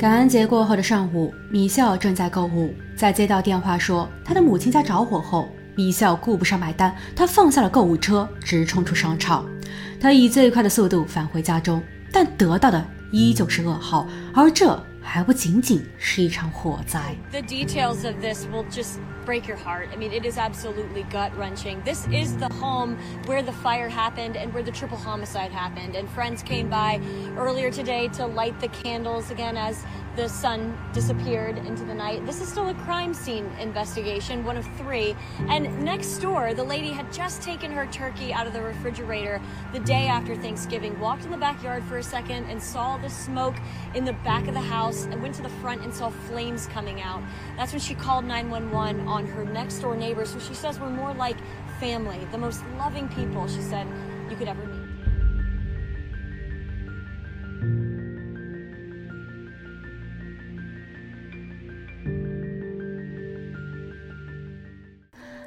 感恩节过后的上午，米笑正在购物，在接到电话说他的母亲家着火后，米笑顾不上买单，他放下了购物车，直冲出商场。他以最快的速度返回家中，但得到的依旧是噩耗，而这。还不仅仅是一场火灾。The details of this will just break your heart. I mean, it is absolutely gut wrenching. This is the home where the fire happened and where the triple homicide happened. And friends came by earlier today to light the candles again as the sun disappeared into the night. This is still a crime scene investigation, one of three. And next door, the lady had just taken her turkey out of the refrigerator the day after Thanksgiving, walked in the backyard for a second and saw the smoke in the back of the house and went to the front and saw flames coming out. That's when she called 911 on her next door neighbors, who she says were more like family, the most loving people, she said, you could ever meet.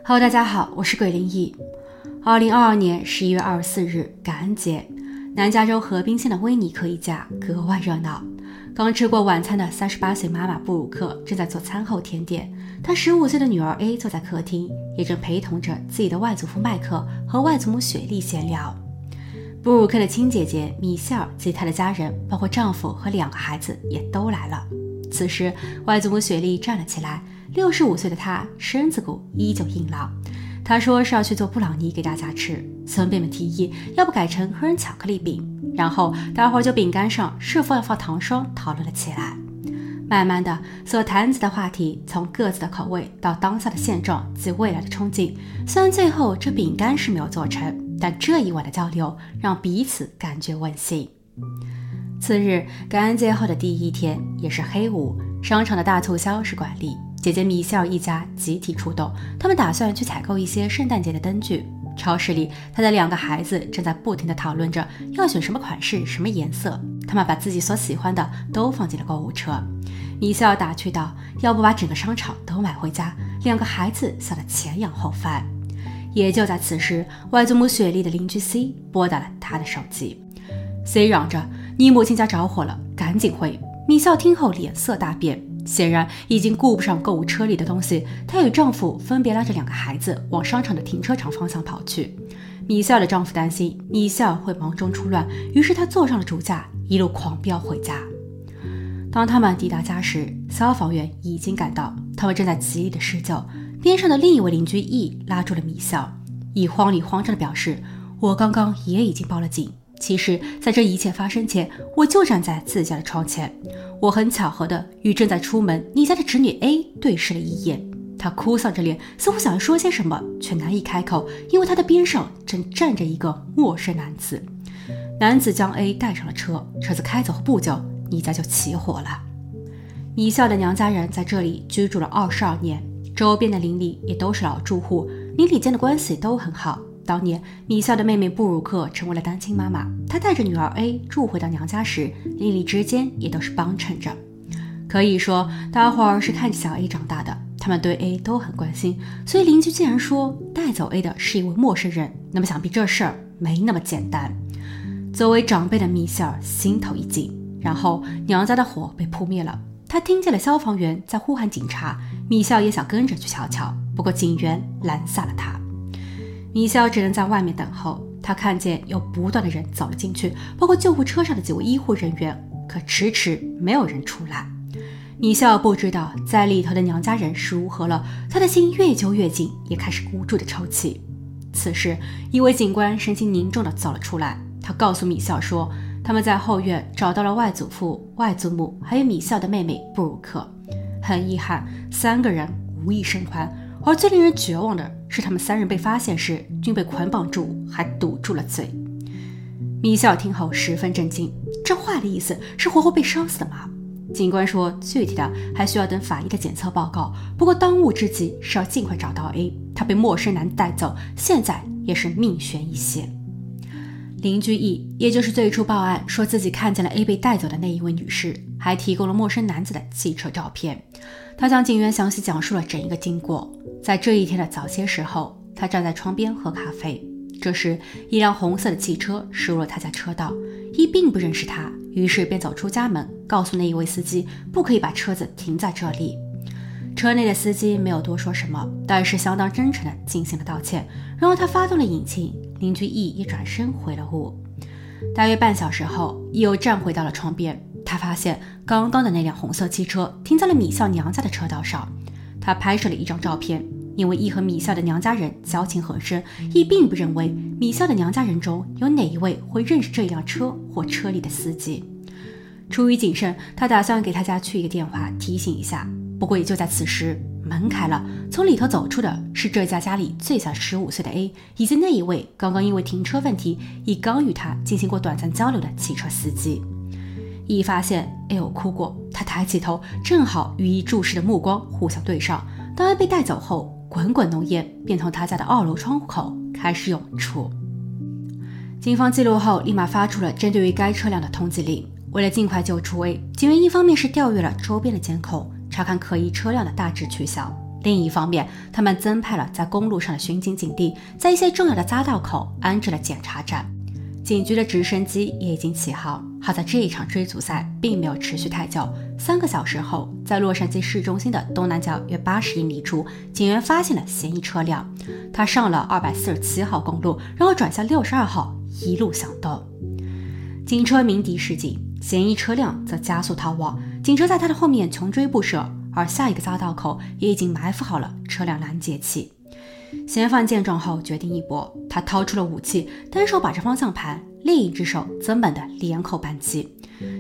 Hello，大家好，我是鬼灵异。二零二二年十一月二十四日，感恩节，南加州河滨县的威尼克一家格外热闹。刚吃过晚餐的三十八岁妈妈布鲁克正在做餐后甜点，她十五岁的女儿 A 坐在客厅，也正陪同着自己的外祖父麦克和外祖母雪莉闲聊。布鲁克的亲姐姐米歇尔及她的家人，包括丈夫和两个孩子，也都来了。此时，外祖母雪莉站了起来。六十五岁的她身子骨依旧硬朗。她说是要去做布朗尼给大家吃。孙辈们提议要不改成黑人巧克力饼，然后大伙就饼干上是否要放糖霜讨论了起来。慢慢的，所谈及的话题从各自的口味到当下的现状及未来的憧憬。虽然最后这饼干是没有做成，但这一晚的交流让彼此感觉温馨。次日，感恩节后的第一天，也是黑五，商场的大促销是惯例。姐姐米歇尔一家集体出动，他们打算去采购一些圣诞节的灯具。超市里，他的两个孩子正在不停地讨论着要选什么款式、什么颜色。他们把自己所喜欢的都放进了购物车。米歇尔打趣道：“要不把整个商场都买回家？”两个孩子笑得前仰后翻。也就在此时，外祖母雪莉的邻居 C 拨打了他的手机。C 嚷着：“你母亲家着火了，赶紧回！”米歇尔听后脸色大变。显然已经顾不上购物车里的东西，她与丈夫分别拉着两个孩子往商场的停车场方向跑去。米歇尔的丈夫担心米歇尔会忙中出乱，于是他坐上了主驾，一路狂飙回家。当他们抵达家时，消防员已经赶到，他们正在极力的施救。边上的另一位邻居 E 拉住了米歇尔，E 慌里慌张的表示：“我刚刚也已经报了警。”其实，在这一切发生前，我就站在自家的窗前。我很巧合的与正在出门你家的侄女 A 对视了一眼。她哭丧着脸，似乎想要说些什么，却难以开口，因为她的边上正站着一个陌生男子。男子将 A 带上了车，车子开走后不久，你家就起火了。米笑的娘家人在这里居住了二十二年，周边的邻里也都是老住户，邻里间的关系都很好。当年米笑的妹妹布鲁克成为了单亲妈妈，她带着女儿 A 住回到娘家时，邻里之间也都是帮衬着。可以说，大伙儿是看着小 A 长大的，他们对 A 都很关心。所以邻居竟然说带走 A 的是一位陌生人，那么想必这事儿没那么简单。作为长辈的米歇尔心头一紧，然后娘家的火被扑灭了，他听见了消防员在呼喊警察，米歇尔也想跟着去瞧瞧，不过警员拦下了他。米肖只能在外面等候。他看见有不断的人走了进去，包括救护车上的几位医护人员，可迟迟没有人出来。米歇尔不知道在里头的娘家人是如何了，他的心越揪越紧，也开始无助的抽泣。此时，一位警官神情凝重的走了出来，他告诉米歇尔说，他们在后院找到了外祖父、外祖母，还有米歇尔的妹妹布鲁克。很遗憾，三个人无一生还。而最令人绝望的是，他们三人被发现时均被捆绑住，还堵住了嘴。米歇尔听后十分震惊，这话的意思是活活被烧死的吗？警官说，具体的还需要等法医的检测报告。不过当务之急是要尽快找到 A，他被陌生男带走，现在也是命悬一线。邻居 E，也就是最初报案说自己看见了 A 被带走的那一位女士，还提供了陌生男子的汽车照片。他向警员详细讲述了整一个经过。在这一天的早些时候，他站在窗边喝咖啡，这时一辆红色的汽车驶入了他家车道。E 并不认识他，于是便走出家门，告诉那一位司机不可以把车子停在这里。车内的司机没有多说什么，但是相当真诚地进行了道歉。然后他发动了引擎，邻居 E 一转身回了屋。大约半小时后，E 又站回到了窗边，他发现刚刚的那辆红色汽车停在了米笑娘家的车道上。他拍摄了一张照片，因为 E 和米笑的娘家人交情很深，E 并不认为米笑的娘家人中有哪一位会认识这辆车或车里的司机。出于谨慎，他打算给他家去一个电话提醒一下。不过也就在此时，门开了，从里头走出的是这家家里最小十五岁的 A，以及那一位刚刚因为停车问题已刚与他进行过短暂交流的汽车司机。一发现 A 有哭过，他抬起头，正好与一注视的目光互相对上。当 A 被带走后，滚滚浓烟便从他家的二楼窗户口开始涌出。警方记录后，立马发出了针对于该车辆的通缉令。为了尽快救出 A，警员一方面是调阅了周边的监控。查看可疑车辆的大致去向。另一方面，他们增派了在公路上的巡警警力，在一些重要的匝道口安置了检查站。警局的直升机也已经起航。好在这一场追逐赛并没有持续太久。三个小时后，在洛杉矶市中心的东南角约八十英里处，警员发现了嫌疑车辆。他上了二百四十七号公路，然后转向六十二号，一路向东。警车鸣笛示警，嫌疑车辆则加速逃亡。警车在他的后面穷追不舍，而下一个匝道口也已经埋伏好了车辆拦截器。嫌犯见状后决定一搏，他掏出了武器，单手把着方向盘，另一只手则猛地连扣扳机。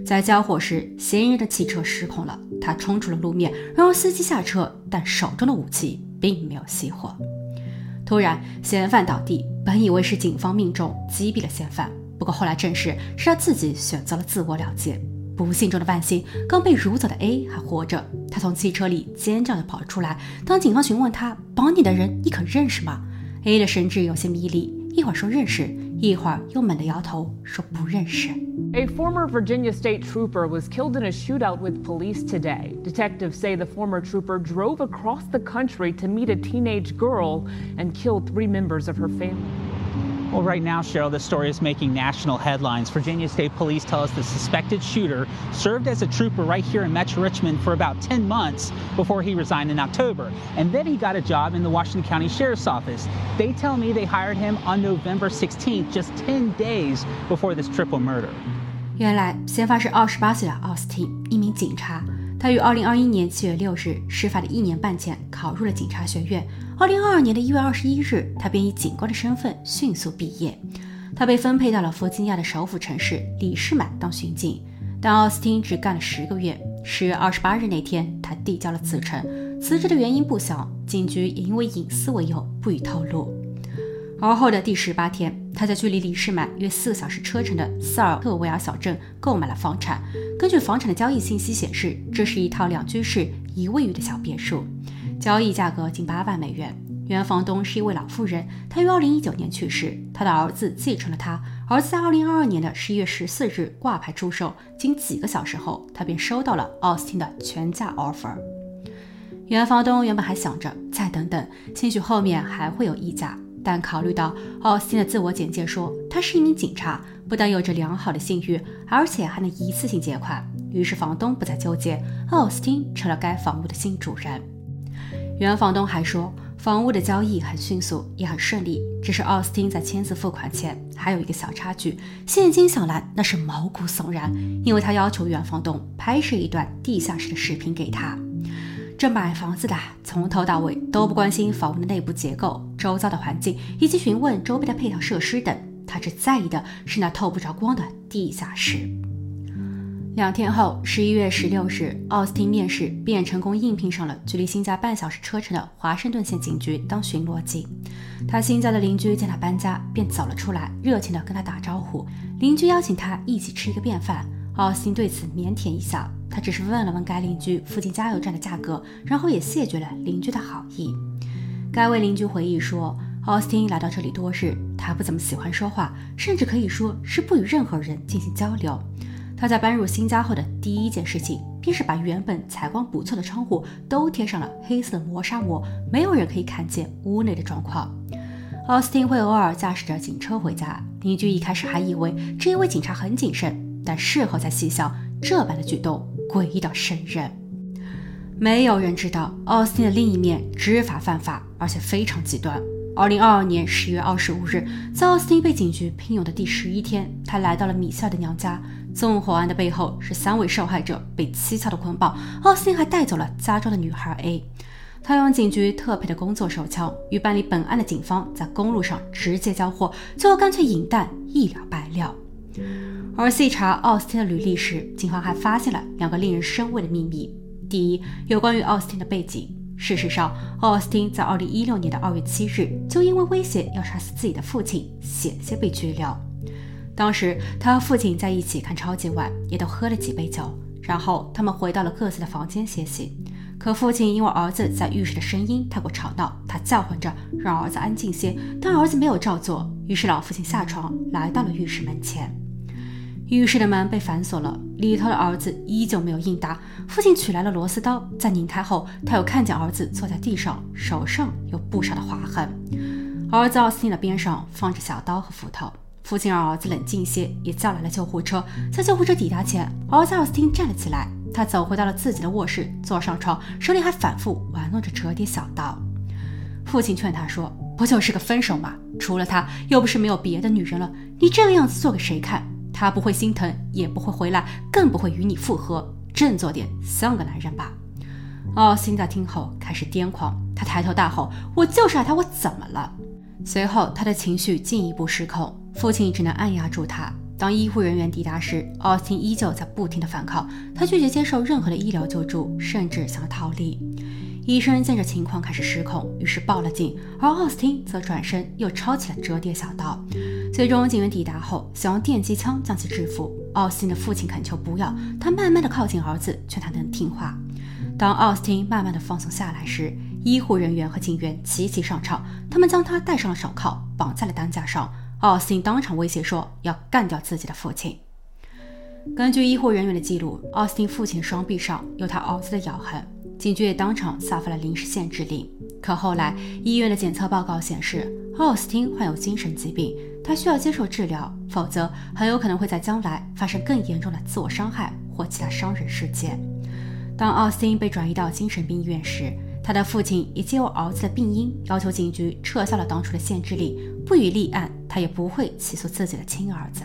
在交火时，嫌疑人的汽车失控了，他冲出了路面，然后司机下车，但手中的武器并没有熄火。突然，嫌犯倒地，本以为是警方命中击毙了嫌犯，不过后来证实是他自己选择了自我了结。不幸中的万幸，刚被掳走的 A 还活着。他从汽车里尖叫着跑了出来。当警方询问他绑你的人你可认识吗？A 的神智有些迷离，一会儿说认识，一会儿又猛地摇头说不认识。A former Virginia state trooper was killed in a shootout with police today. Detectives say the former trooper drove across the country to meet a teenage girl and killed three members of her family. Well, right now, Cheryl, this story is making national headlines. Virginia State Police tell us the suspected shooter served as a trooper right here in Metro Richmond for about 10 months before he resigned in October. And then he got a job in the Washington County Sheriff's Office. They tell me they hired him on November 16th, just 10 days before this triple murder. 原来，嫌犯是二十八岁的奥斯汀，一名警察。 他于二零二一年七月六日事发的一年半前考入了警察学院。二零二二年的一月二十一日，他便以警官的身份迅速毕业。他被分配到了弗吉尼亚的首府城市里士满当巡警，但奥斯汀只干了十个月。十月二十八日那天，他递交了辞呈。辞职的原因不详，警局也因为隐私为由不予透露。而后的第十八天，他在距离里士满约四个小时车程的斯尔特维尔小镇购买了房产。根据房产的交易信息显示，这是一套两居室一卫浴的小别墅，交易价格近八万美元。原房东是一位老妇人，她于二零一九年去世，她的儿子继承了她。儿子在二零二二年的十一月十四日挂牌出售，仅几个小时后，他便收到了奥斯汀的全价 offer。原房东原本还想着再等等，兴许后面还会有溢价。但考虑到奥斯汀的自我简介说他是一名警察，不但有着良好的信誉，而且还能一次性结款，于是房东不再纠结，奥斯汀成了该房屋的新主人。原房东还说，房屋的交易很迅速，也很顺利。只是奥斯汀在签字付款前还有一个小插曲，现金小兰那是毛骨悚然，因为他要求原房东拍摄一段地下室的视频给他。这买房子的从头到尾都不关心房屋的内部结构、周遭的环境以及询问周边的配套设施等，他只在意的是那透不着光的地下室。两天后，十一月十六日，奥斯汀面试便成功应聘上了距离新家半小时车程的华盛顿县警局当巡逻警。他新家的邻居见他搬家，便走了出来，热情地跟他打招呼。邻居邀请他一起吃一个便饭，奥斯汀对此腼腆一笑。他只是问了问该邻居附近加油站的价格，然后也谢绝了邻居的好意。该位邻居回忆说，奥斯汀来到这里多日，他不怎么喜欢说话，甚至可以说是不与任何人进行交流。他在搬入新家后的第一件事情，便是把原本采光不错的窗户都贴上了黑色的磨砂膜，没有人可以看见屋内的状况。奥斯汀会偶尔驾驶着警车回家，邻居一开始还以为这一位警察很谨慎，但事后才细想。这般的举动诡异到瘆人。没有人知道奥斯汀的另一面知法犯法，而且非常极端。二零二二年十月二十五日，在奥斯汀被警局聘用的第十一天，他来到了米歇尔的娘家。纵火案的背后是三位受害者被蹊跷的捆绑，奥斯汀还带走了家中的女孩 A。他用警局特配的工作手枪与办理本案的警方在公路上直接交货，最后干脆引弹，一了百了。而细查奥斯汀的履历时，警方还发现了两个令人生畏的秘密：第一，有关于奥斯汀的背景。事实上，奥斯汀在2016年的2月7日就因为威胁要杀死自己的父亲，险些被拘留。当时他和父亲在一起看超级碗，也都喝了几杯酒，然后他们回到了各自的房间歇息。可父亲因为儿子在浴室的声音太过吵闹，他叫唤着让儿子安静些，但儿子没有照做。于是老父亲下床来到了浴室门前。浴室的门被反锁了，里头的儿子依旧没有应答。父亲取来了螺丝刀，在拧开后，他又看见儿子坐在地上，手上有不少的划痕。儿子奥斯汀的边上放着小刀和斧头。父亲让儿子冷静些，也叫来了救护车。在救护车抵达前，儿子奥斯汀站了起来，他走回到了自己的卧室，坐上床，手里还反复玩弄着折叠小刀。父亲劝他说：“不就是个分手吗？除了他，又不是没有别的女人了。你这个样子做给谁看？”他不会心疼，也不会回来，更不会与你复合。振作点，像个男人吧。奥斯汀在听后开始癫狂，他抬头大吼：“我就是爱他，我怎么了？”随后他的情绪进一步失控，父亲只能按压住他。当医护人员抵达时，奥斯汀依旧在不停的反抗，他拒绝接受任何的医疗救助，甚至想要逃离。医生见这情况开始失控，于是报了警，而奥斯汀则转身又抄起了折叠小刀。最终，警员抵达后，想用电击枪将其制服。奥斯汀的父亲恳求不要，他慢慢的靠近儿子，劝他能听话。当奥斯汀慢慢的放松下来时，医护人员和警员齐齐上场，他们将他戴上了手铐，绑在了担架上。奥斯汀当场威胁说要干掉自己的父亲。根据医护人员的记录，奥斯汀父亲双臂上有他儿子的咬痕。警局也当场下发了临时限制令。可后来，医院的检测报告显示，奥斯汀患有精神疾病，他需要接受治疗，否则很有可能会在将来发生更严重的自我伤害或其他伤人事件。当奥斯汀被转移到精神病医院时，他的父亲也借由儿子的病因，要求警局撤销了当初的限制令，不予立案，他也不会起诉自己的亲儿子。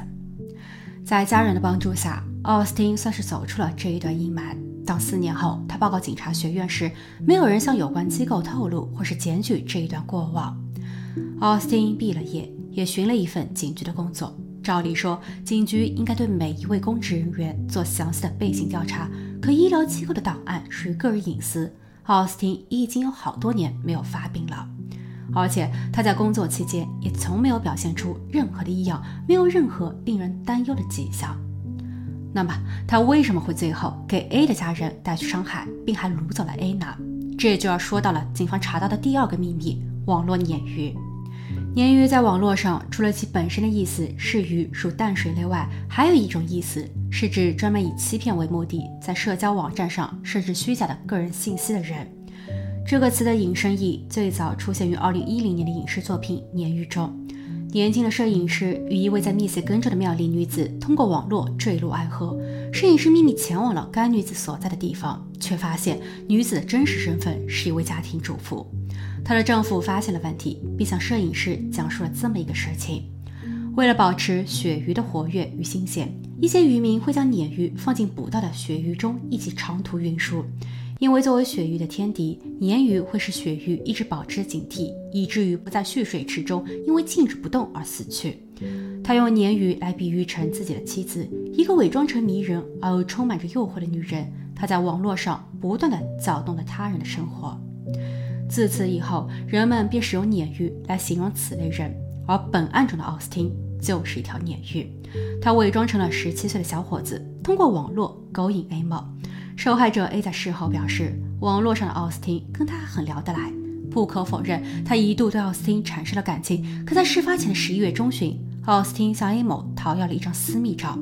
在家人的帮助下，奥斯汀算是走出了这一段阴霾。到四年后他报告警察学院时，没有人向有关机构透露或是检举这一段过往。奥斯汀毕了业，也寻了一份警局的工作。照理说，警局应该对每一位公职人员做详细的背景调查，可医疗机构的档案属于个人隐私。奥斯汀已经有好多年没有发病了，而且他在工作期间也从没有表现出任何的异样，没有任何令人担忧的迹象。那么他为什么会最后给 A 的家人带去伤害，并还掳走了 A 呢？这就要说到了警方查到的第二个秘密——网络鲶鱼。鲶鱼在网络上，除了其本身的意思是鱼属淡水类外，还有一种意思是指专门以欺骗为目的，在社交网站上设置虚假的个人信息的人。这个词的引申义最早出现于2010年的影视作品《鲶鱼》中。年轻的摄影师与一位在密歇根州的妙龄女子通过网络坠入爱河。摄影师秘密前往了该女子所在的地方，却发现女子的真实身份是一位家庭主妇。她的丈夫发现了问题，并向摄影师讲述了这么一个事情：为了保持鳕鱼的活跃与新鲜，一些渔民会将鲶鱼放进捕到的鳕鱼中一起长途运输。因为作为鳕鱼的天敌，鲶鱼会使鳕鱼一直保持警惕，以至于不在蓄水池中因为静止不动而死去。他用鲶鱼来比喻成自己的妻子，一个伪装成迷人而又充满着诱惑的女人。他在网络上不断的搅动着他人的生活。自此以后，人们便使用鲶鱼来形容此类人，而本案中的奥斯汀就是一条鲶鱼。他伪装成了十七岁的小伙子，通过网络勾引 A 梦。受害者 A 在事后表示，网络上的奥斯汀跟他很聊得来。不可否认，他一度对奥斯汀产生了感情。可在事发前的十一月中旬，奥斯汀向 A 某讨要了一张私密照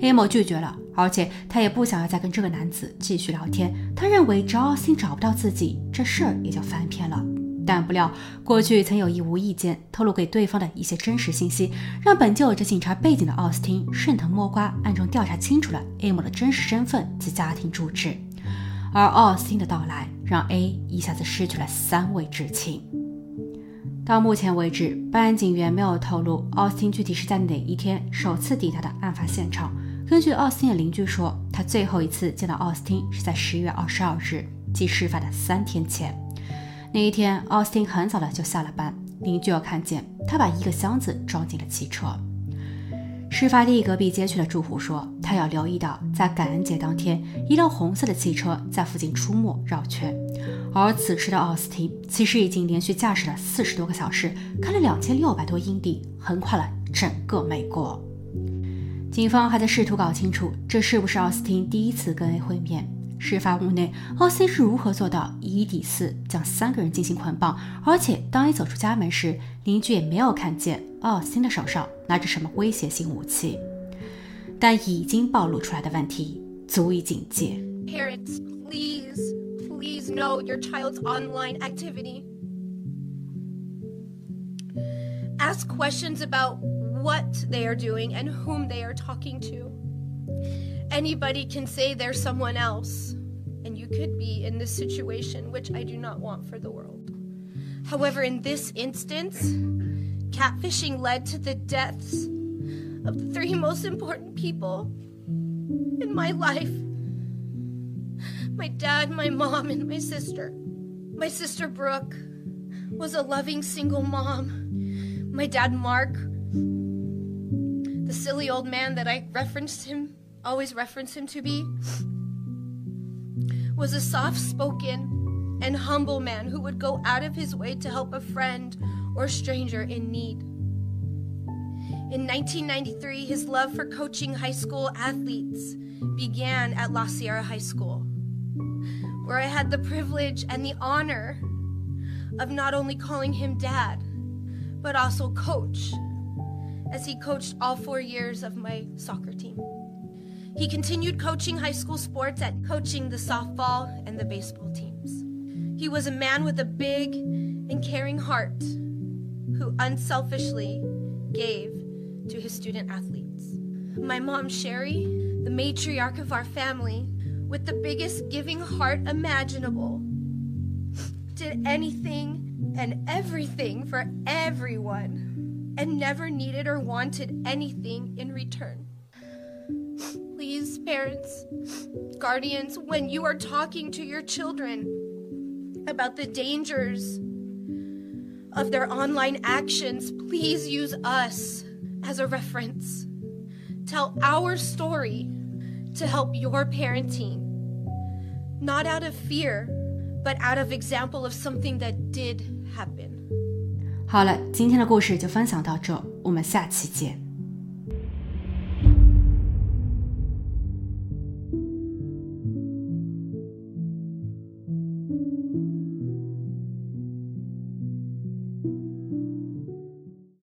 ，A 某拒绝了，而且他也不想要再跟这个男子继续聊天。他认为只要奥斯汀找不到自己，这事儿也就翻篇了。但不料过去曾有意无意间透露给对方的一些真实信息，让本就有着警察背景的奥斯汀顺藤摸瓜，暗中调查清楚了 A 某的真实身份及家庭住址。而奥斯汀的到来让 A 一下子失去了三位至亲。到目前为止，办案警员没有透露奥斯汀具体是在哪一天首次抵达的案发现场。根据奥斯汀的邻居说，他最后一次见到奥斯汀是在十月二十二日，即事发的三天前。那一天，奥斯汀很早的就下了班，邻居又看见他把一个箱子装进了汽车。事发地隔壁街区的住户说，他要留意到在感恩节当天，一辆红色的汽车在附近出没绕圈。而此时的奥斯汀其实已经连续驾驶了四十多个小时，开了两千六百多英里，横跨了整个美国。警方还在试图搞清楚，这是不是奥斯汀第一次跟 A 会面。事发屋内，奥斯汀是如何做到以一抵四将三个人进行捆绑？而且当 A 走出家门时，邻居也没有看见奥斯汀的手上拿着什么威胁性武器。但已经暴露出来的问题足以警戒。Parents, please, please know your child's online activity. Ask questions about what they are doing and whom they are talking to. Anybody can say they're someone else, and you could be in this situation, which I do not want for the world. However, in this instance, catfishing led to the deaths of the three most important people in my life my dad, my mom, and my sister. My sister, Brooke, was a loving single mom. My dad, Mark, the silly old man that I referenced him, always reference him to be, was a soft spoken and humble man who would go out of his way to help a friend or stranger in need. In 1993, his love for coaching high school athletes began at La Sierra High School, where I had the privilege and the honor of not only calling him dad, but also coach, as he coached all four years of my soccer team. He continued coaching high school sports at coaching the softball and the baseball teams. He was a man with a big and caring heart who unselfishly gave to his student athletes. My mom, Sherry, the matriarch of our family, with the biggest giving heart imaginable, did anything and everything for everyone and never needed or wanted anything in return. Please, parents, guardians, when you are talking to your children about the dangers of their online actions, please use us as a reference. Tell our story to help your parenting, not out of fear, but out of example of something that did happen. 好了，今天的故事就分享到这，我们下期见。